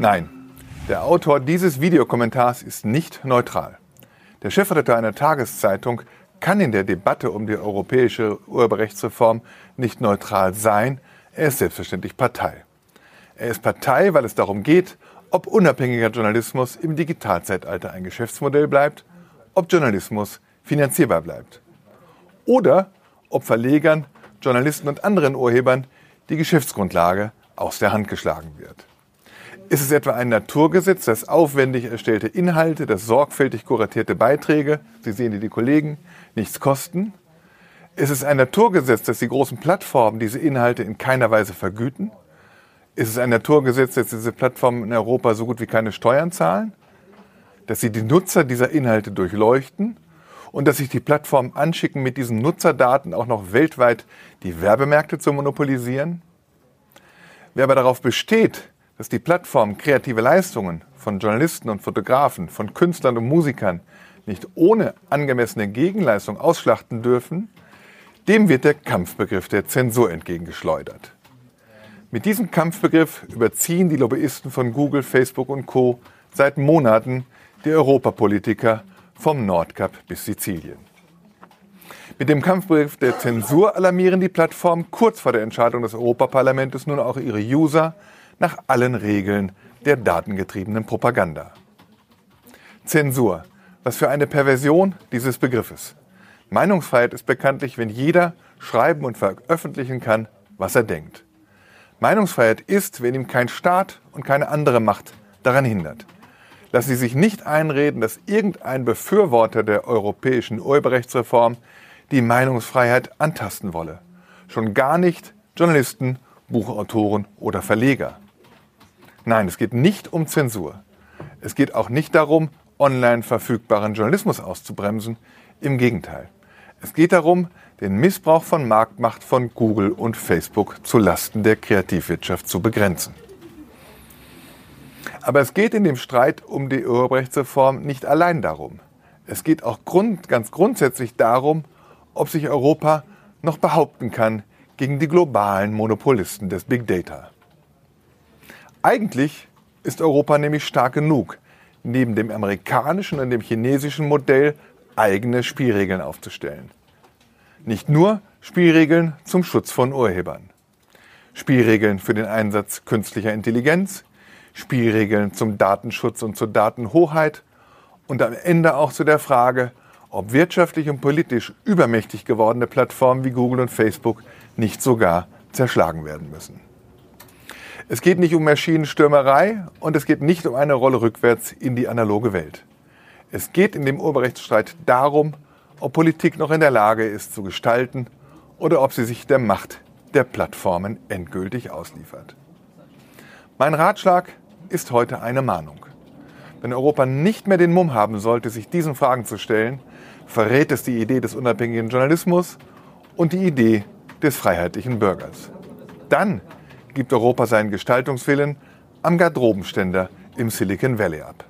Nein, der Autor dieses Videokommentars ist nicht neutral. Der Chefredakteur einer Tageszeitung kann in der Debatte um die europäische Urheberrechtsreform nicht neutral sein, er ist selbstverständlich Partei. Er ist Partei, weil es darum geht, ob unabhängiger Journalismus im Digitalzeitalter ein Geschäftsmodell bleibt, ob Journalismus finanzierbar bleibt. Oder ob Verlegern, Journalisten und anderen Urhebern die Geschäftsgrundlage aus der Hand geschlagen wird. Ist es etwa ein Naturgesetz, das aufwendig erstellte Inhalte, das sorgfältig kuratierte Beiträge, Sie sehen die, die Kollegen, nichts kosten? Ist es ein Naturgesetz, dass die großen Plattformen diese Inhalte in keiner Weise vergüten? Ist es ein Naturgesetz, dass diese Plattformen in Europa so gut wie keine Steuern zahlen? Dass sie die Nutzer dieser Inhalte durchleuchten? Und dass sich die Plattformen anschicken, mit diesen Nutzerdaten auch noch weltweit die Werbemärkte zu monopolisieren? Wer aber darauf besteht, dass die Plattformen kreative Leistungen von Journalisten und Fotografen, von Künstlern und Musikern nicht ohne angemessene Gegenleistung ausschlachten dürfen, dem wird der Kampfbegriff der Zensur entgegengeschleudert. Mit diesem Kampfbegriff überziehen die Lobbyisten von Google, Facebook und Co. seit Monaten die Europapolitiker vom Nordkap bis Sizilien. Mit dem Kampfbegriff der Zensur alarmieren die Plattformen kurz vor der Entscheidung des Europaparlamentes nun auch ihre User nach allen Regeln der datengetriebenen Propaganda. Zensur. Was für eine Perversion dieses Begriffes. Meinungsfreiheit ist bekanntlich, wenn jeder schreiben und veröffentlichen kann, was er denkt. Meinungsfreiheit ist, wenn ihm kein Staat und keine andere Macht daran hindert. Lassen Sie sich nicht einreden, dass irgendein Befürworter der europäischen Urheberrechtsreform die Meinungsfreiheit antasten wolle. Schon gar nicht Journalisten, Buchautoren oder Verleger. Nein, es geht nicht um Zensur. Es geht auch nicht darum, online verfügbaren Journalismus auszubremsen. Im Gegenteil. Es geht darum, den Missbrauch von Marktmacht von Google und Facebook zu Lasten der Kreativwirtschaft zu begrenzen. Aber es geht in dem Streit um die Urheberrechtsreform nicht allein darum. Es geht auch grund, ganz grundsätzlich darum, ob sich Europa noch behaupten kann gegen die globalen Monopolisten des Big Data. Eigentlich ist Europa nämlich stark genug, neben dem amerikanischen und dem chinesischen Modell eigene Spielregeln aufzustellen. Nicht nur Spielregeln zum Schutz von Urhebern. Spielregeln für den Einsatz künstlicher Intelligenz, Spielregeln zum Datenschutz und zur Datenhoheit und am Ende auch zu der Frage, ob wirtschaftlich und politisch übermächtig gewordene Plattformen wie Google und Facebook nicht sogar zerschlagen werden müssen. Es geht nicht um Maschinenstürmerei und es geht nicht um eine Rolle rückwärts in die analoge Welt. Es geht in dem Urheberrechtsstreit darum, ob Politik noch in der Lage ist zu gestalten oder ob sie sich der Macht der Plattformen endgültig ausliefert. Mein Ratschlag ist heute eine Mahnung. Wenn Europa nicht mehr den Mumm haben sollte, sich diesen Fragen zu stellen, verrät es die Idee des unabhängigen Journalismus und die Idee des freiheitlichen Bürgers. Dann gibt Europa seinen Gestaltungswillen am Garderobenständer im Silicon Valley ab.